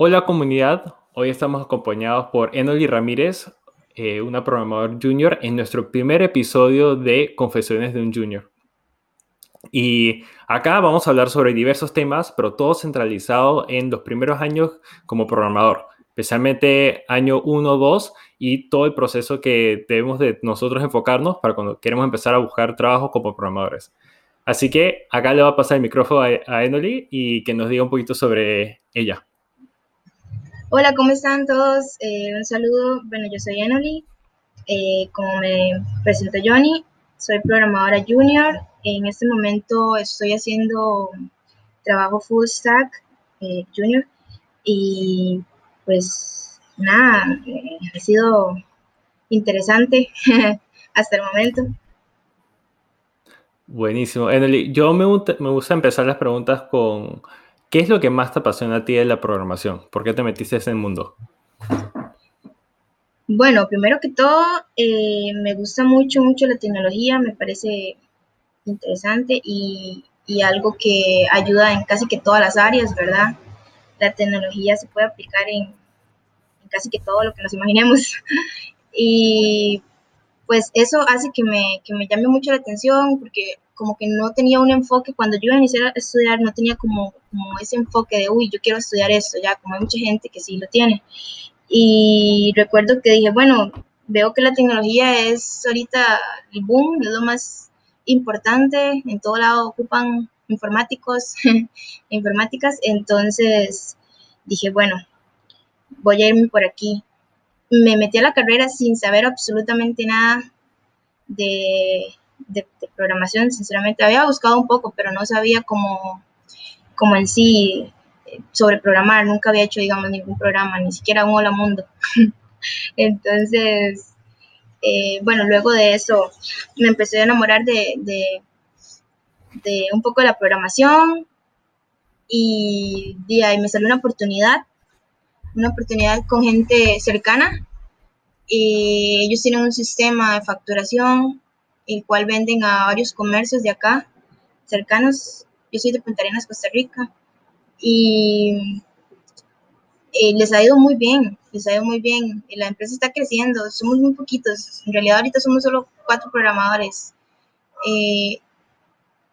Hola comunidad, hoy estamos acompañados por Enoli Ramírez, eh, una programador junior, en nuestro primer episodio de Confesiones de un Junior. Y acá vamos a hablar sobre diversos temas, pero todo centralizado en los primeros años como programador, especialmente año 1, 2 y todo el proceso que debemos de nosotros enfocarnos para cuando queremos empezar a buscar trabajo como programadores. Así que acá le va a pasar el micrófono a, Enoli y que nos diga un poquito sobre ella. Hola, ¿cómo están todos? Eh, un saludo. Bueno, yo soy Enoli. Eh, como me presenta Johnny, soy programadora junior. En este momento estoy haciendo trabajo full stack eh, junior y pues nada, ha sido interesante hasta el momento. Buenísimo. Enoli, yo me, me gusta empezar las preguntas con ¿Qué es lo que más te apasiona a ti de la programación? ¿Por qué te metiste en ese mundo? Bueno, primero que todo, eh, me gusta mucho, mucho la tecnología, me parece interesante y, algo que ayuda en casi que todas las áreas, ¿verdad? La tecnología se puede aplicar en, en casi que todo lo que nos imaginemos. y pues eso hace que me, que me llame mucho la atención porque como que no tenía un enfoque, cuando yo iniciar a estudiar no tenía como, como ese enfoque de, uy, yo quiero estudiar esto, ya, como hay mucha gente que sí lo tiene. Y recuerdo que dije, bueno, veo que la tecnología es ahorita el boom, es lo más importante, en todo lado ocupan informáticos, informáticas, entonces dije, bueno, voy a irme por aquí. Me metí a la carrera sin saber absolutamente nada de, de, programación, sinceramente. Había buscado un poco, pero no sabía cómo, cómo en sí eh, sobre programar. Nunca había hecho, digamos, ningún programa, ni siquiera un Hola Mundo. Entonces, eh, bueno, luego de eso me empecé a enamorar de, de, de un poco de la programación y de ahí me salió una oportunidad, una oportunidad con gente cercana. Y ellos tienen un sistema de facturación el cual venden a varios comercios de acá, cercanos. Yo soy de Punta Arenas, Costa Rica, y eh, les ha ido muy bien, les ha ido muy bien. La empresa está creciendo, somos muy poquitos, en realidad ahorita somos solo cuatro programadores. Eh,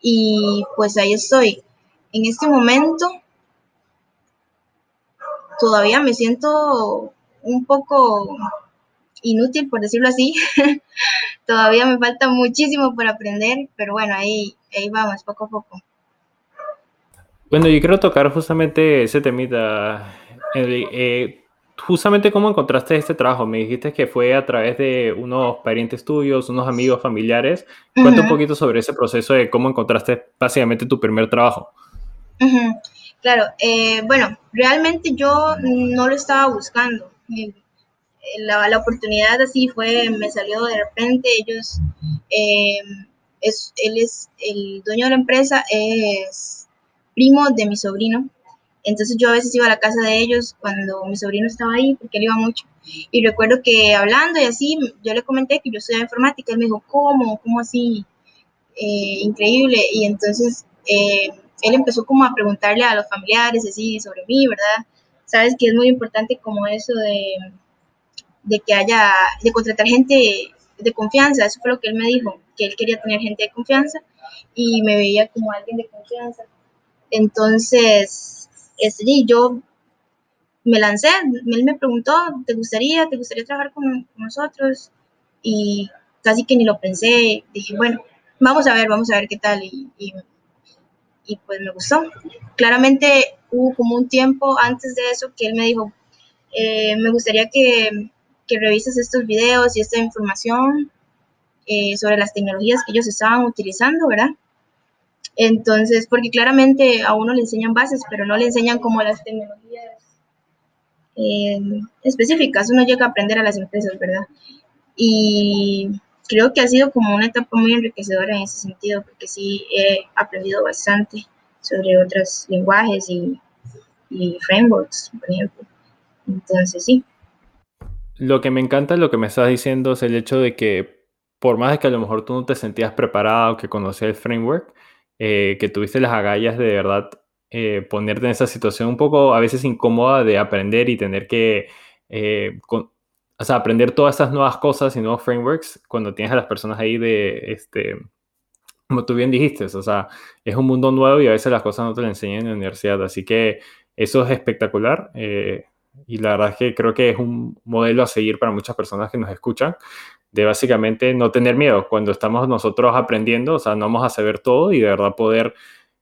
y pues ahí estoy. En este momento todavía me siento un poco inútil, por decirlo así. Todavía me falta muchísimo por aprender, pero bueno, ahí, ahí vamos, poco a poco. Bueno, yo quiero tocar justamente ese temita. Eh, justamente cómo encontraste este trabajo. Me dijiste que fue a través de unos parientes tuyos, unos amigos familiares. Cuenta un poquito sobre ese proceso de cómo encontraste básicamente tu primer trabajo. Claro, eh, bueno, realmente yo no lo estaba buscando la, la, oportunidad así fue, me salió de repente, ellos, eh, es, él es el dueño de la empresa, es primo de mi sobrino, entonces yo a veces iba a la casa de ellos cuando mi sobrino estaba ahí, porque él iba mucho, y recuerdo que hablando y así, yo le comenté que yo estudiaba informática, él me dijo, ¿cómo? ¿Cómo así? Eh, increíble, y entonces eh, él empezó como a preguntarle a los familiares así sobre mí, ¿verdad? Sabes que es muy importante como eso de de que haya, de contratar gente de confianza, eso fue lo que él me dijo, que él quería tener gente de confianza y me veía como alguien de confianza. Entonces, este, yo me lancé, él me preguntó, ¿te gustaría, te gustaría trabajar con, nosotros? Y casi que ni lo pensé, dije, bueno, vamos a ver, vamos a ver qué tal. Y, y pues me gustó. Claramente hubo como un tiempo antes de eso que él me dijo, eh, me gustaría que que revises estos videos y esta información eh, sobre las tecnologías que ellos estaban utilizando, ¿verdad? Entonces, porque claramente a uno le enseñan bases, pero no le enseñan como las tecnologías eh, específicas, uno llega a aprender a las empresas, ¿verdad? Y creo que ha sido como una etapa muy enriquecedora en ese sentido, porque sí he aprendido bastante sobre otros lenguajes y, y frameworks, por ejemplo. Entonces, sí. Lo que me encanta, lo que me estás diciendo es el hecho de que por más de que a lo mejor tú no te sentías preparado, que conocías el framework, eh, que tuviste las agallas de verdad eh, ponerte en esa situación un poco a veces incómoda de aprender y tener que eh, o sea, aprender todas estas nuevas cosas y nuevos frameworks cuando tienes a las personas ahí de, este, como tú bien dijiste, o sea, es un mundo nuevo y a veces las cosas no te las enseñan en la universidad, así que eso es espectacular eh, y la verdad es que creo que es un modelo a seguir para muchas personas que nos escuchan, de básicamente no tener miedo cuando estamos nosotros aprendiendo, o sea, no vamos a saber todo y de verdad poder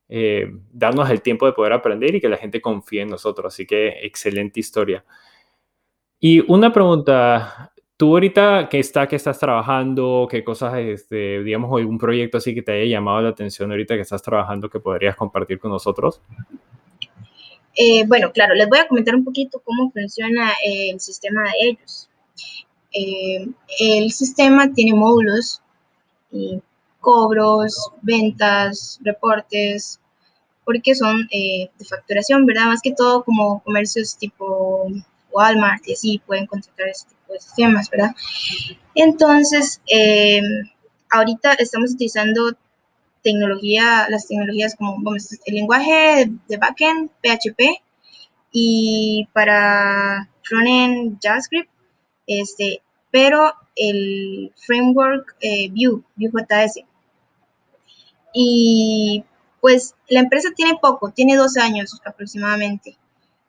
eh, darnos el tiempo de poder aprender y que la gente confíe en nosotros, así que excelente historia. Y una pregunta, tú ahorita que está, que estás trabajando, qué cosas, este, digamos, algún proyecto así que te haya llamado la atención ahorita que estás trabajando que podrías compartir con nosotros? Eh, bueno, claro, les voy a comentar un poquito cómo funciona el sistema de ellos. Eh, el sistema tiene módulos cobros, ventas, reportes, porque son eh, de facturación, ¿verdad? Más que todo como comercios tipo Walmart y así pueden contratar ese tipo de sistemas, ¿verdad? Entonces, ahorita estamos utilizando tecnología, las tecnologías como el lenguaje de backend, PHP, y para frontend JavaScript, este, pero el framework eh, Vue, Vue.js. Y pues la empresa tiene poco, tiene dos años aproximadamente.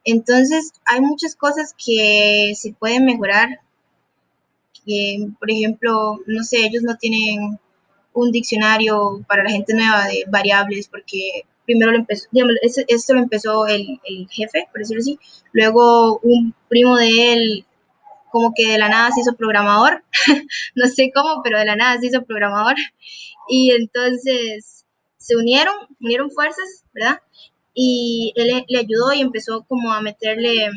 Entonces, hay muchas cosas que se pueden mejorar. por ejemplo, no sé, ellos no tienen un diccionario para la gente nueva de variables porque primero lo empezó, digamos, esto lo empezó el, el, jefe, por decirlo así. Luego un primo de él como que de la nada se hizo programador, no sé cómo, pero de la nada se hizo programador. Y entonces se unieron, unieron fuerzas, ¿verdad? y él le ayudó y empezó como a meterle,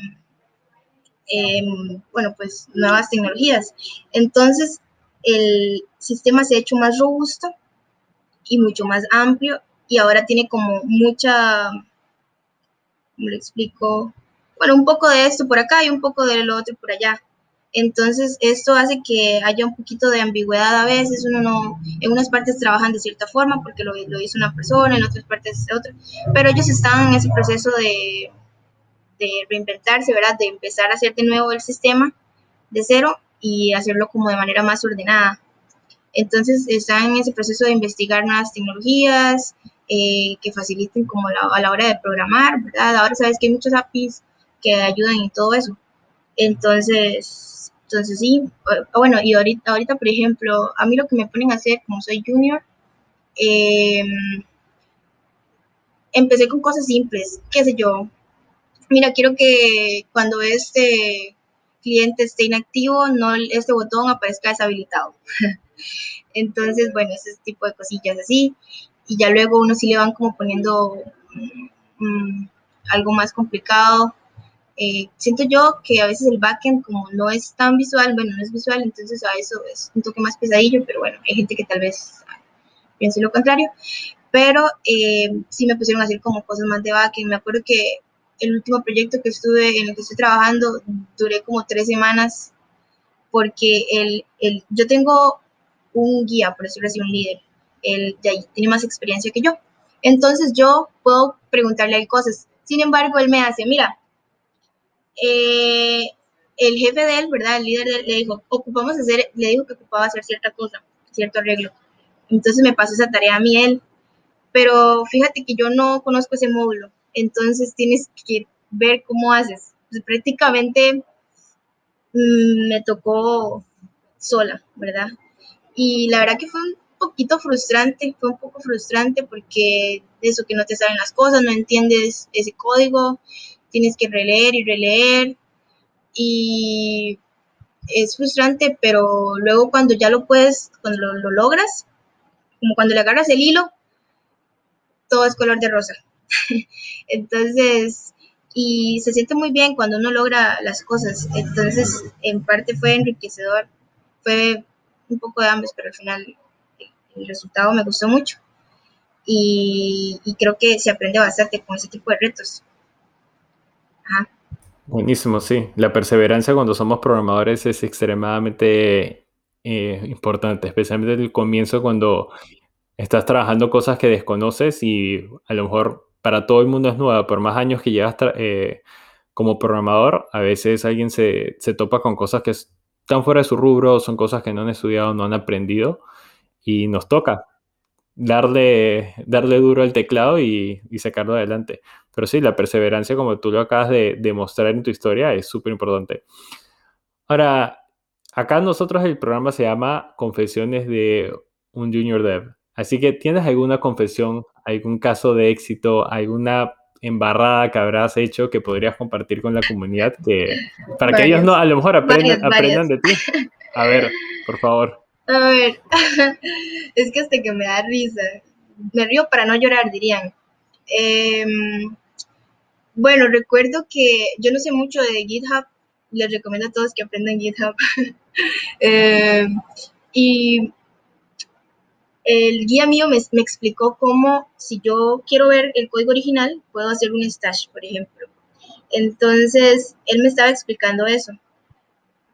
em, bueno, pues nuevas tecnologías. Entonces, el sistema se ha hecho más robusto y mucho más amplio y ahora tiene como mucha, ¿cómo le explico? Bueno, un poco de esto por acá y un poco de lo otro por allá. Entonces, esto hace que haya un poquito de ambigüedad a veces, uno no, en unas partes trabajan de cierta forma porque lo, lo hizo una persona, en otras partes otra, pero ellos están en ese proceso de, de reinventarse, ¿verdad? De empezar a hacer de nuevo el sistema de cero y hacerlo como de manera más ordenada. Entonces, están en ese proceso de investigar nuevas tecnologías eh, que faciliten como a la hora de programar, ¿verdad? Ahora sabes que hay muchos APIs que ayudan en todo eso. Entonces, entonces sí, bueno, y ahorita, ahorita, por ejemplo, a mí lo que me ponen a hacer, como soy junior, em, empecé con cosas simples, qué sé yo. Mira, quiero que cuando este cliente esté inactivo, no este botón aparezca deshabilitado. Entonces, bueno, ese tipo de cosillas así. Y ya luego uno sí le van como poniendo mm, algo más complicado eh, siento yo que a veces el backend como no es tan visual, bueno, no es visual, entonces a eso es un toque más pesadillo, pero bueno, hay gente que tal vez piense lo contrario, pero eh, sí me pusieron a hacer como cosas más de backend. Me acuerdo que el último proyecto que estuve, en el que estoy trabajando, duré como tres semanas porque el, el, yo tengo un guía, por eso así, un líder, él ya tiene más experiencia que yo. Entonces yo puedo preguntarle a cosas. Sin embargo, él me hace, mira, eh, el jefe de él, ¿verdad? El líder de él, le dijo, ocupamos hacer, le dijo que ocupaba hacer cierta cosa, cierto arreglo. Entonces me pasó esa tarea a mí él. Pero fíjate que yo no conozco ese módulo, entonces tienes que ver cómo haces. Pues prácticamente mm, me tocó sola, ¿verdad? Y la verdad que fue un poquito frustrante, fue un poco frustrante porque eso que no te saben las cosas, no entiendes ese código, tienes que releer y releer y es frustrante, pero luego cuando ya lo puedes, cuando lo, logras, como cuando le agarras el hilo, todo es color de rosa. Entonces, y se siente muy bien cuando uno logra las cosas. Entonces, en parte fue enriquecedor, fue un poco de ambos, pero al final el resultado me gustó mucho. Y, creo que se aprende bastante con ese tipo de retos. Buenísimo, sí. La perseverancia cuando somos programadores es extremadamente eh, importante, especialmente en el comienzo cuando estás trabajando cosas que desconoces y a lo mejor para todo el mundo es nueva, por más años que llevas eh, como programador, a veces alguien se, se, topa con cosas que están fuera de su rubro, son cosas que no han estudiado, no han aprendido, y nos toca darle, darle duro al teclado y, y sacarlo adelante. Pero sí, la perseverancia, como tú lo acabas de demostrar en tu historia, es súper importante. Ahora, acá nosotros el programa se llama Confesiones de un Junior Dev. Así que, ¿tienes alguna confesión, algún caso de éxito, alguna embarrada que habrás hecho que podrías compartir con la comunidad que, para que ellos no, a lo mejor aprendan, de ti? A ver, por favor. A ver, es que hasta que me da risa. Me río para no llorar, dirían. Em, bueno, recuerdo que yo no sé mucho de GitHub, les recomiendo a todos que aprendan GitHub. Eh, y el guía mío me, explicó cómo, si yo quiero ver el código original, puedo hacer un stash, por ejemplo. Entonces, él me estaba explicando eso.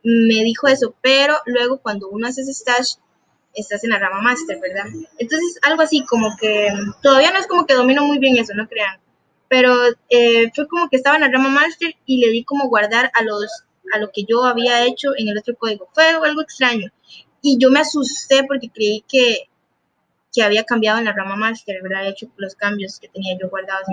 Me dijo eso, pero luego cuando uno hace stash, estás en la rama master, ¿verdad? Entonces, algo así como que todavía no es como que domino muy bien eso, no crean. Pero eh, fue como que estaba en la rama master y le di como guardar a los a lo que yo había hecho en el otro código. Fue algo extraño. Y yo me asusté porque creí que, que había cambiado en la rama master, ¿verdad? He hecho los cambios que tenía yo guardados.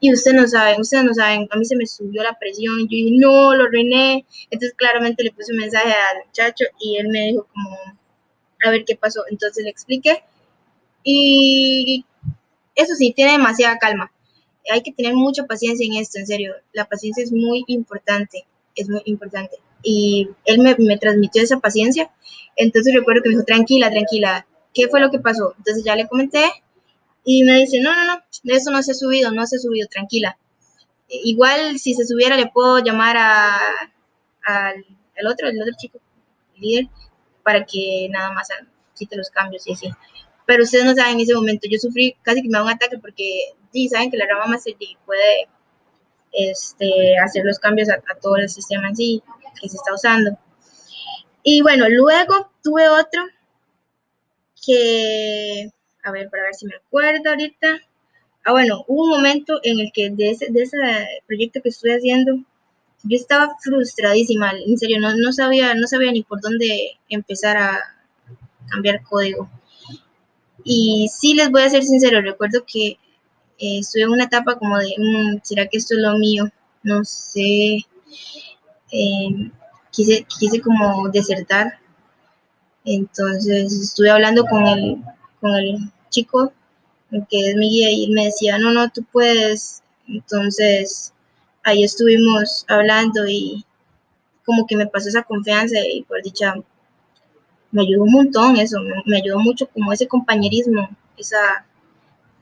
Y ustedes no saben, ustedes no saben, a mí se me subió la presión, yo dije, no, lo reiné. Entonces claramente le puse un mensaje al muchacho y él me dijo como, a ver qué pasó. Entonces le expliqué. Y eso sí, tiene demasiada calma. Hay que tener mucha paciencia en esto, en serio. La paciencia es muy importante es muy importante. Y él me, me, transmitió esa paciencia. Entonces recuerdo que me dijo, tranquila, tranquila, ¿qué fue lo que pasó? Entonces ya le comenté y me dice, no, no, no, eso no se ha subido, no se ha subido, tranquila. Igual si se subiera le puedo llamar a, al, otro, el otro chico, el líder, para que nada más quite los cambios y así. Pero ustedes no saben, en ese momento yo sufrí casi que me da un ataque porque sí, saben que la rama más puede este, hacer los cambios a, todo el sistema en sí que se está usando. Y bueno, luego tuve otro que, a ver, para ver si me acuerdo ahorita. Ah, bueno, hubo un momento en el que de ese, de ese proyecto que estoy haciendo, yo estaba frustradísima, en serio, no, no, sabía, no sabía ni por dónde empezar a cambiar código. Y sí les voy a ser sincero, recuerdo que eh, estuve en una etapa como de, mm, ¿será que esto es lo mío? No sé. Em, quise, quise como desertar. Entonces estuve hablando con el, con el chico que es mi guía y me decía, no, no, tú puedes. Entonces ahí estuvimos hablando y como que me pasó esa confianza y por dicha me ayudó un montón eso, me ayudó mucho como ese compañerismo, esa,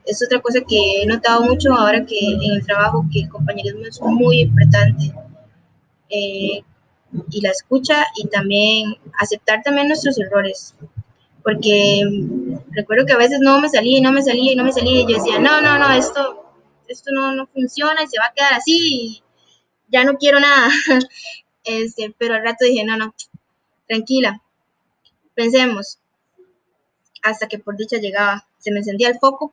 es otra cosa que he notado mucho ahora que en el trabajo, que el compañerismo es muy importante. Eh, y la escucha y también aceptar también nuestros errores. Porque recuerdo que a veces no me salía y no me salía y no me salía y yo decía, no, no, no, esto, esto no, no funciona y se va a quedar así ya no quiero nada. Este, pero al rato dije, no, no, tranquila, pensemos. Hasta que por dicha llegaba, se me encendía el foco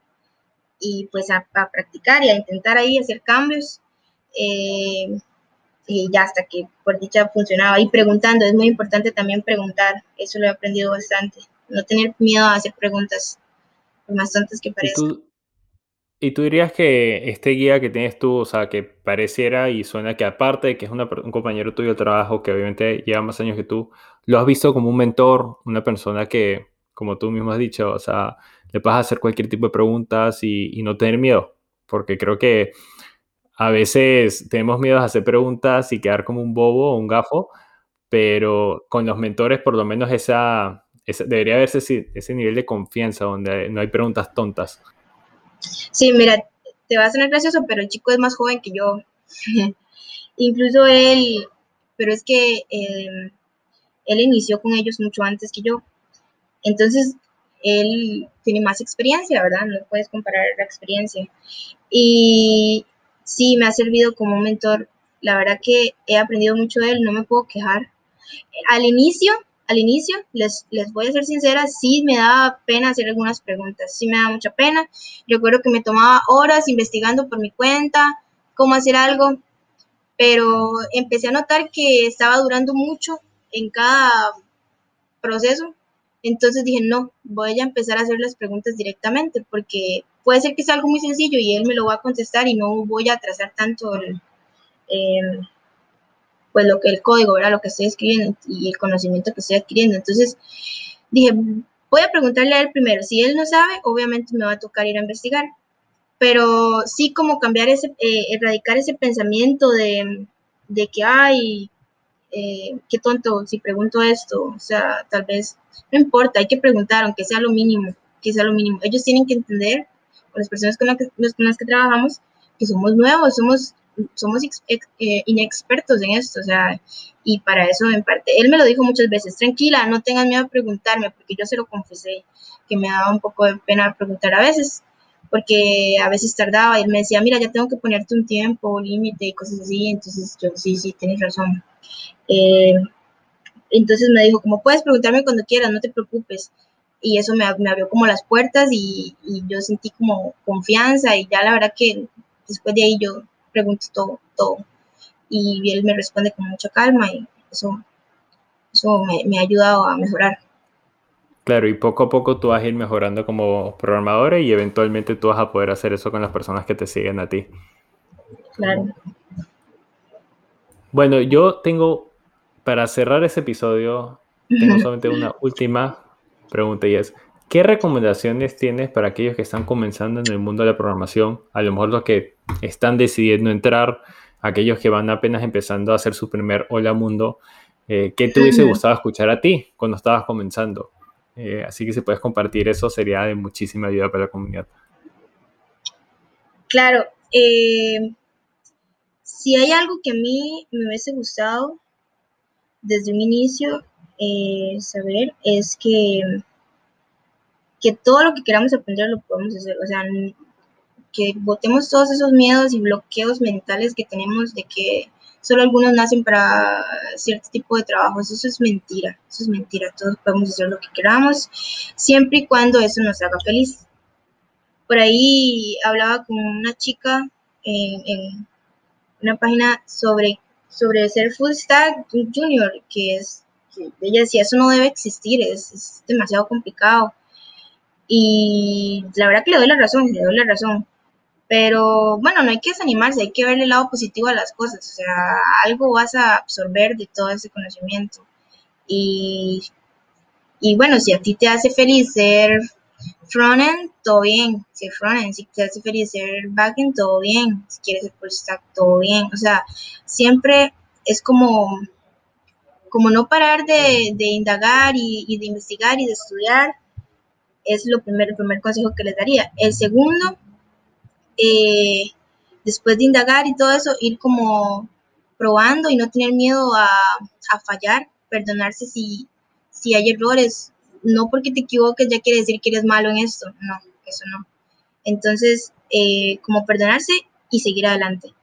y pues a, practicar y a intentar ahí hacer cambios. Eh, y ya hasta que por dicha funcionaba y preguntando, es muy importante también preguntar, eso lo he aprendido bastante, no tener miedo a hacer preguntas, por más tontas que parezcan. ¿Y tú dirías que este guía que tienes tú, o sea, que pareciera y suena que aparte de que es un compañero tuyo de trabajo, que obviamente lleva más años que tú, lo has visto como un mentor, una persona que, como tú mismo has dicho, o sea, le puedes hacer cualquier tipo de preguntas y, no tener miedo, porque creo que a veces tenemos miedo a hacer preguntas y quedar como un bobo o un gafo, pero con los mentores por lo menos esa, debería haberse ese, ese nivel de confianza donde no hay preguntas tontas. Sí, mira, te va a sonar gracioso, pero el chico es más joven que yo. Incluso él, pero es que em, él inició con ellos mucho antes que yo. Entonces, él tiene más experiencia, ¿verdad? No puedes comparar la experiencia. Y sí, me ha servido como mentor. La verdad que he aprendido mucho de él, no me puedo quejar. Al inicio, al inicio, les, les voy a ser sincera, sí me daba pena hacer algunas preguntas, sí me daba mucha pena. Recuerdo que me tomaba horas investigando por mi cuenta cómo hacer algo, pero empecé a notar que estaba durando mucho en cada proceso. Entonces dije, no, voy a empezar a hacer las preguntas directamente porque puede ser que sea algo muy sencillo y él me lo va a contestar y no voy a atrasar tanto el, pues lo que el código, ¿verdad? Lo que estoy escribiendo y el conocimiento que estoy adquiriendo. Entonces dije, voy a preguntarle a él primero. Si él no sabe, obviamente me va a tocar ir a investigar. Pero sí como cambiar ese, eh, erradicar ese pensamiento de, de que, ay, eh, qué tonto si pregunto esto. O sea, tal vez, no importa, hay que preguntar, aunque sea lo mínimo, que sea lo mínimo. Ellos tienen que entender, las personas con, con las que trabajamos, que somos nuevos, somos somos eh, inexpertos en esto, o sea, y para eso en parte, él me lo dijo muchas veces, tranquila, no tengas miedo a preguntarme, porque yo se lo confesé, que me daba un poco de pena preguntar a veces, porque a veces tardaba y él me decía, mira, ya tengo que ponerte un tiempo, límite y cosas así, entonces yo, sí, sí, tienes razón. Eh, entonces me dijo, como puedes preguntarme cuando quieras, no te preocupes. Y eso me, me abrió como las puertas y, y yo sentí como confianza y ya la verdad que después de ahí yo pregunto todo, todo. Y él me responde con mucha calma y eso, eso me, ha ayudado a mejorar. Claro, y poco a poco tú vas a ir mejorando como programadora y eventualmente tú vas a poder hacer eso con las personas que te siguen a ti. Claro. Bueno, yo tengo, para cerrar ese episodio, tengo solamente una última pregunta y es, ¿Qué recomendaciones tienes para aquellos que están comenzando en el mundo de la programación? A lo mejor los que están decidiendo entrar, aquellos que van apenas empezando a hacer su primer hola mundo. Eh, ¿Qué te hubiese gustado escuchar a ti cuando estabas comenzando? Eh, así que si puedes compartir eso sería de muchísima ayuda para la comunidad. Claro, eh, si hay algo que a mí me hubiese gustado desde un inicio saber es que que todo lo que queramos aprender lo podemos hacer, o sea, que botemos todos esos miedos y bloqueos mentales que tenemos de que solo algunos nacen para cierto tipo de trabajos, eso es mentira, eso es mentira, todos podemos hacer lo que queramos, siempre y cuando eso nos haga feliz. Por ahí hablaba con una chica en, una página sobre, sobre ser full stack junior, que es, ella decía, eso no debe existir, es, es demasiado complicado y la verdad que le doy la razón, le doy la razón. Pero bueno, no hay que desanimarse, hay que ver el lado positivo a las cosas. O sea, algo vas a absorber de todo ese conocimiento. Y, y bueno, si a ti te hace feliz ser frontend, todo bien. Si frontend, si te hace feliz ser backend, todo bien. Si quieres ser full todo bien. O sea, siempre es como, como no parar de, indagar y, y de investigar y de estudiar es lo primero, el primer consejo que les daría. El segundo, eh, después de indagar y todo eso, ir como probando y no tener miedo a, fallar, perdonarse si, si hay errores. No porque te equivoques ya quiere decir que eres malo en esto, no, eso no. Entonces, eh, como perdonarse y seguir adelante.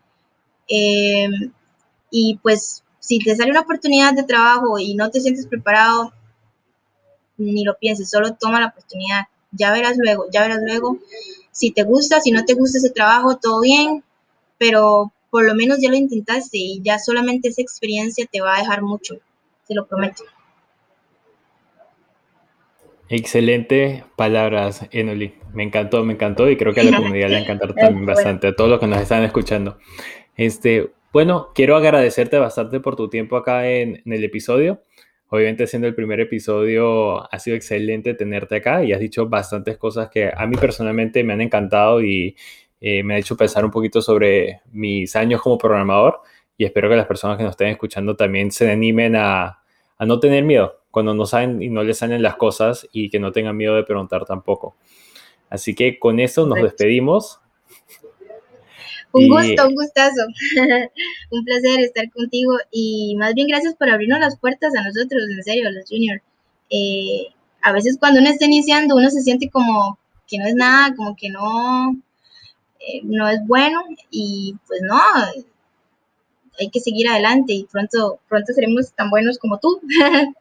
Eh, y pues, si te sale una oportunidad de trabajo y no te sientes preparado, ni lo pienses, solo toma la oportunidad. Ya verás luego, ya verás luego si te gusta, si no te gusta ese trabajo, todo bien, pero por lo menos ya lo intentaste y ya solamente esa experiencia te va a dejar mucho, te lo prometo. Excelente palabras, Enoli. Me encantó, me encantó y creo que a la comunidad le va también bastante, a todos los que nos están escuchando. Este, bueno, quiero agradecerte bastante por tu tiempo acá en, en el episodio. Obviamente siendo el primer episodio ha sido excelente tenerte acá y has dicho bastantes cosas que a mí personalmente me han encantado y eh, me ha hecho pensar un poquito sobre mis años como programador y espero que las personas que nos estén escuchando también se animen a, a no tener miedo cuando no saben y no les salen las cosas y que no tengan miedo de preguntar tampoco. Así que con eso nos despedimos. Un gusto, un gustazo. un placer estar contigo y más bien gracias por abrirnos las puertas a nosotros, en serio, los juniors. Eh, a veces cuando uno está iniciando uno se siente como que no es nada, como que no, eh, no es bueno y pues no, hay que seguir adelante y pronto, pronto seremos tan buenos como tú.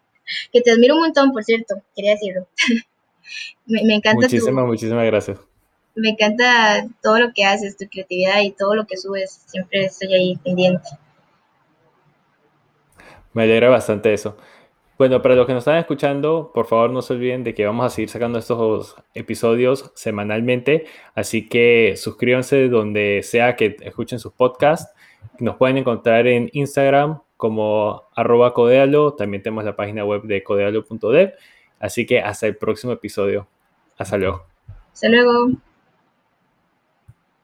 que te admiro un montón, por cierto, quería decirlo. me, me, encanta Muchísimas, muchísimas gracias. Me encanta todo lo que haces, tu creatividad y todo lo que subes, siempre estoy ahí pendiente. Me alegra bastante eso. Bueno, para los que nos están escuchando, por favor no se olviden de que vamos a seguir sacando estos episodios semanalmente, así que suscríbanse donde sea que escuchen sus podcasts. Nos pueden encontrar en Instagram como arroba codealo, también tenemos la página web de codealo.dev, así que hasta el próximo episodio. Hasta luego. Hasta luego.